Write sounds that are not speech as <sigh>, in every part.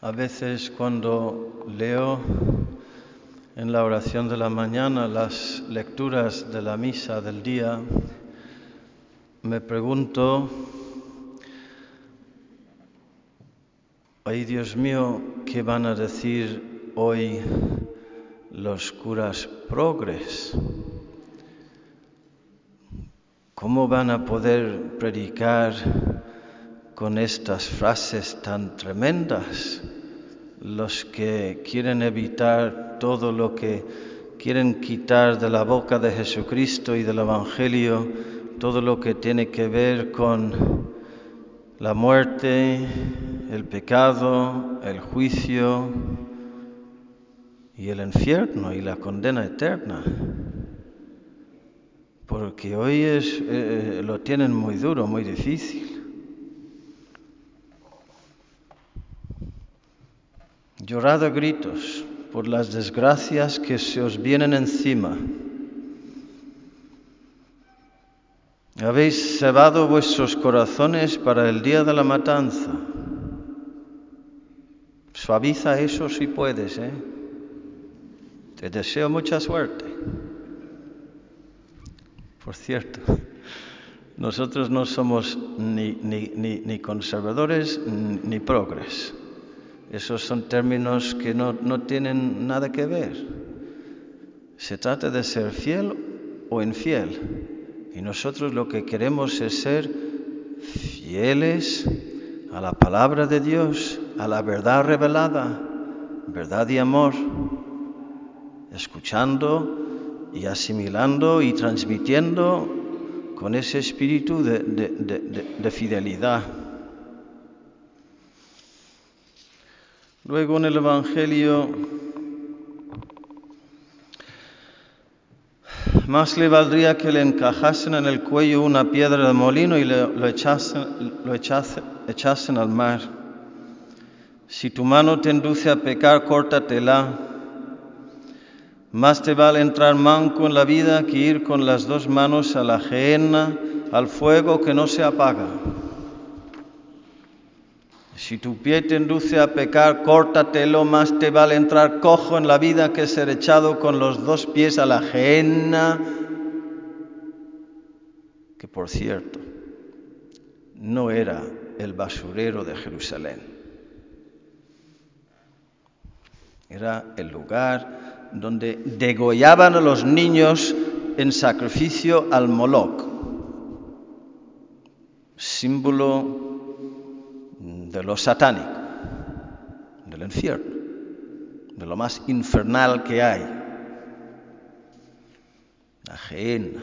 A veces cuando leo en la oración de la mañana las lecturas de la misa del día, me pregunto, ay Dios mío, ¿qué van a decir hoy los curas progres? ¿Cómo van a poder predicar con estas frases tan tremendas los que quieren evitar todo lo que quieren quitar de la boca de Jesucristo y del Evangelio, todo lo que tiene que ver con la muerte, el pecado, el juicio y el infierno y la condena eterna? Porque hoy es, eh, lo tienen muy duro, muy difícil. Llorad a gritos por las desgracias que se os vienen encima. Habéis cebado vuestros corazones para el día de la matanza. Suaviza eso si puedes, ¿eh? Te deseo mucha suerte. Por cierto, nosotros no somos ni, ni, ni, ni conservadores ni progres. Esos son términos que no, no tienen nada que ver. Se trata de ser fiel o infiel. Y nosotros lo que queremos es ser fieles a la palabra de Dios, a la verdad revelada, verdad y amor, escuchando y asimilando y transmitiendo con ese espíritu de, de, de, de, fidelidad. Luego en el Evangelio, más le valdría que le encajasen en el cuello una piedra de molino y le, lo, echasen, lo echasen, echasen al mar. Si tu mano te induce a pecar, córtatela. Más te vale entrar manco en la vida que ir con las dos manos a la gehenna, al fuego que no se apaga. Si tu pie te induce a pecar, córtatelo, más te vale entrar cojo en la vida que ser echado con los dos pies a la gehenna, que por cierto, no era el basurero de Jerusalén. Era el lugar donde degollaban a los niños en sacrificio al Moloch, símbolo de lo satánico, del infierno, de lo más infernal que hay, la gehenna.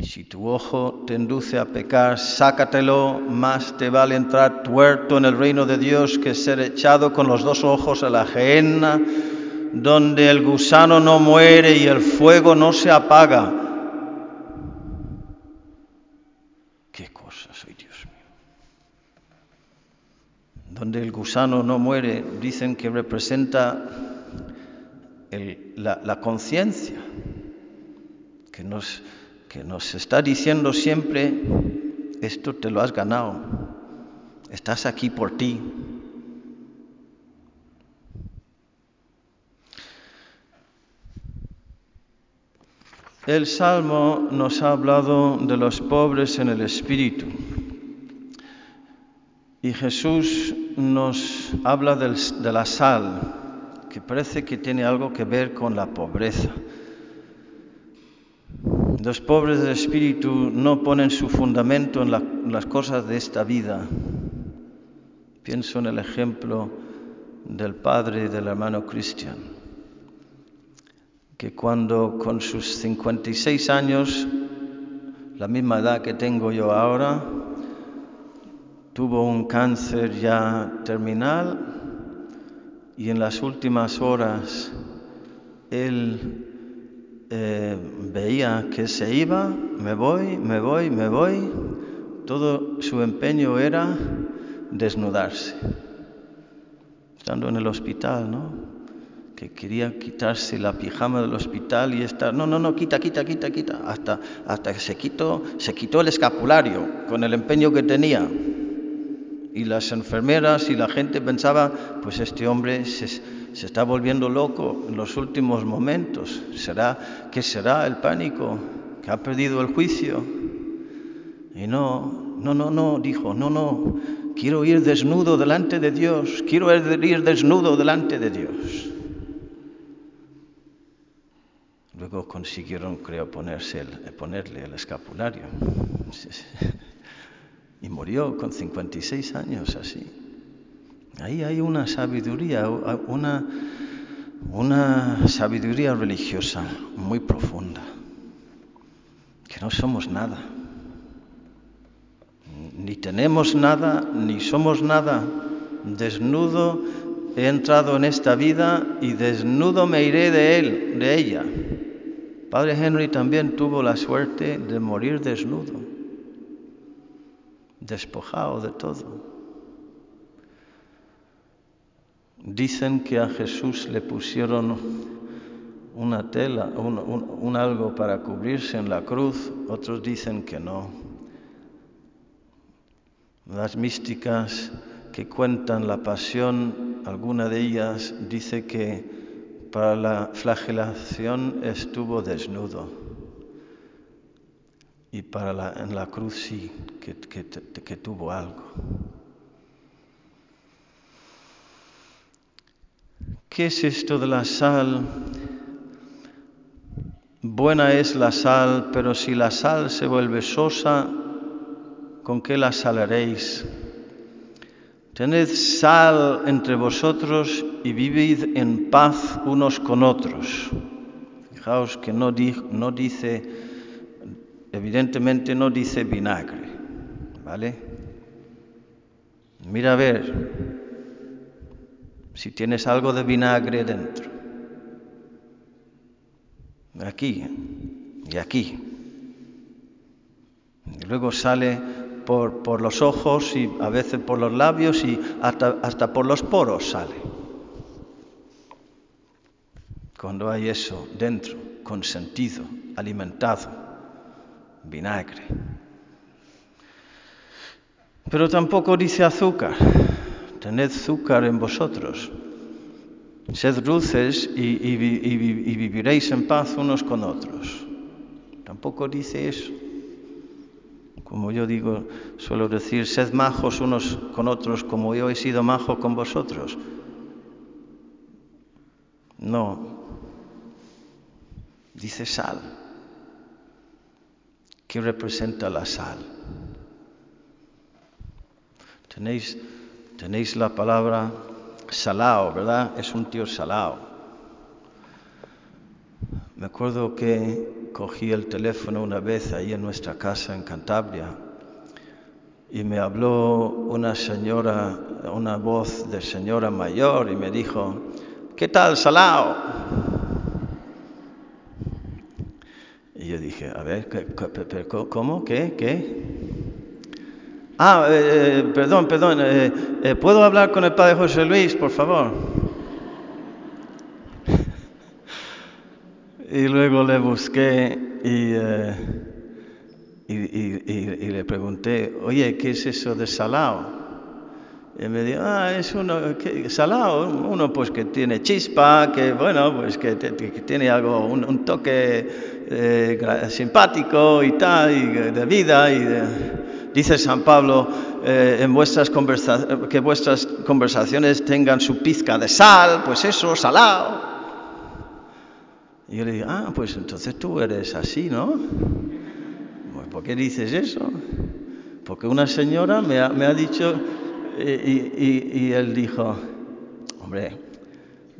Si tu ojo te induce a pecar, sácatelo, más te vale entrar tuerto en el reino de Dios que ser echado con los dos ojos a la gehenna, donde el gusano no muere y el fuego no se apaga. ¿Qué cosa soy Dios mío? Donde el gusano no muere, dicen que representa la, la conciencia, que nos que nos está diciendo siempre, esto te lo has ganado, estás aquí por ti. El Salmo nos ha hablado de los pobres en el espíritu y Jesús nos habla de la sal, que parece que tiene algo que ver con la pobreza. Los pobres de espíritu no ponen su fundamento en, en, las cosas de esta vida. Pienso en el ejemplo del padre y del hermano Cristian, que cuando con sus 56 años, la misma edad que tengo yo ahora, tuvo un cáncer ya terminal y en las últimas horas él eh, veía que se iba, me voy, me voy, me voy, todo su empeño era desnudarse. Estando en el hospital, ¿no? Que quería quitarse la pijama del hospital y estar, no, no, no, quita, quita, quita, quita, hasta, hasta que se quitó, se quitó el escapulario con el empeño que tenía. Y las enfermeras y la gente pensaba, pues este hombre se, está volviendo loco en los últimos momentos. ¿Será que será el pánico? ¿Que ha perdido el juicio? Y no, no, no, no, dijo, no, no, quiero ir desnudo delante de Dios, quiero ir desnudo delante de Dios. Luego consiguieron, creo, ponerle el escapulario. Y murió con 56 años así. Ahí hay una sabiduría, una, una sabiduría religiosa muy profunda, que no somos nada, ni tenemos nada, ni somos nada. Desnudo he entrado en esta vida y desnudo me iré de él, de ella. Padre Henry también tuvo la suerte de morir desnudo, despojado de todo. Dicen que a Jesús le pusieron una tela, un, un, algo para cubrirse en la cruz, otros dicen que no. Las místicas que cuentan la pasión, alguna de ellas dice que para la flagelación estuvo desnudo y para la, en la cruz sí que, que, que tuvo algo. ¿Qué es esto de la sal? Buena es la sal, pero si la sal se vuelve sosa, ¿con qué la salaréis? Tened sal entre vosotros y vivid en paz unos con otros. Fijaos que no, di, no dice, evidentemente no dice vinagre, ¿vale? Mira a ver, si tienes algo de vinagre dentro. Aquí y aquí. Y luego sale por, por, los ojos y a veces por los labios y hasta, hasta por los poros sale. Cuando hay eso dentro, con sentido, alimentado, vinagre. Pero tampoco dice azúcar tened azúcar en vosotros, sed dulces y, viviréis en paz unos con otros. Tampoco dice eso. Como yo digo, suelo decir, sed majos unos con otros como yo he sido majo con vosotros. No. Dice sal. ¿Qué representa la sal? Tenéis Tenéis la palabra salao, ¿verdad? Es un tío salao. Me acuerdo que cogí el teléfono una vez ahí en nuestra casa en Cantabria y me habló una señora, una voz de señora mayor y me dijo, ¿qué tal, salao? Y yo dije, a ver, ¿cómo? ¿Qué? ¿Qué? Ah, eh, perdón, perdón, eh, eh, ¿puedo hablar con el padre José Luis, por favor? <laughs> y luego le busqué y, y, y, y, le pregunté, oye, ¿qué es eso de salao? Y me dijo, ah, es uno, ¿qué? salao, uno pues que tiene chispa, que bueno, pues que, que tiene algo, un toque simpático y tal, y de vida y Dice San Pablo eh, en vuestras que vuestras conversaciones tengan su pizca de sal, pues eso, salado. Y yo le digo, ah, pues entonces tú eres así, ¿no? ¿Por qué dices eso? Porque una señora me ha, me ha dicho, y, y, y, él dijo, hombre,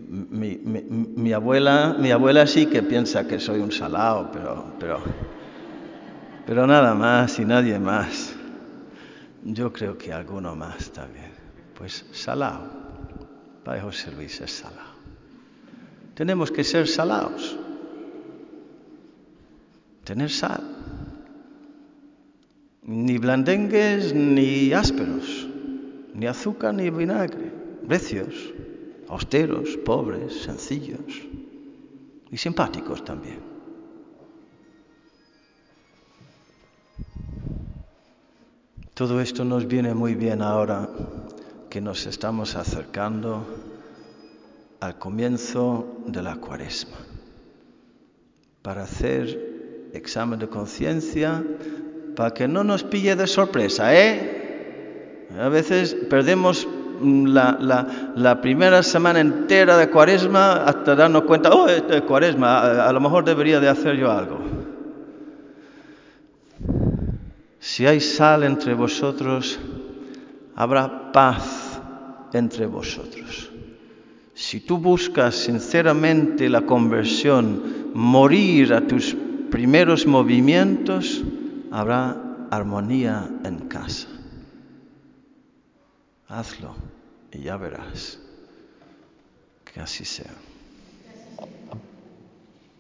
mi, mi, mi, abuela, mi abuela sí que piensa que soy un salado, pero, pero, nada más y nadie más. Yo creo que alguno más también. Pues salao. Padre José Luis es salao. Tenemos que ser salaos. Tener sal. Ni blandengues ni ásperos. Ni azúcar ni vinagre. Recios, austeros, pobres, sencillos. Y simpáticos también. Todo esto nos viene muy bien ahora que nos estamos acercando al comienzo de la cuaresma, para hacer examen de conciencia, para que no nos pille de sorpresa, ¿eh? A veces perdemos la, primera semana entera de cuaresma hasta darnos cuenta, oh, esto es cuaresma, a, a lo mejor debería de hacer yo algo. Si hay sal entre vosotros, habrá paz entre vosotros. Si tú buscas sinceramente la conversión, morir a tus primeros movimientos, habrá armonía en casa. Hazlo y ya verás que así sea.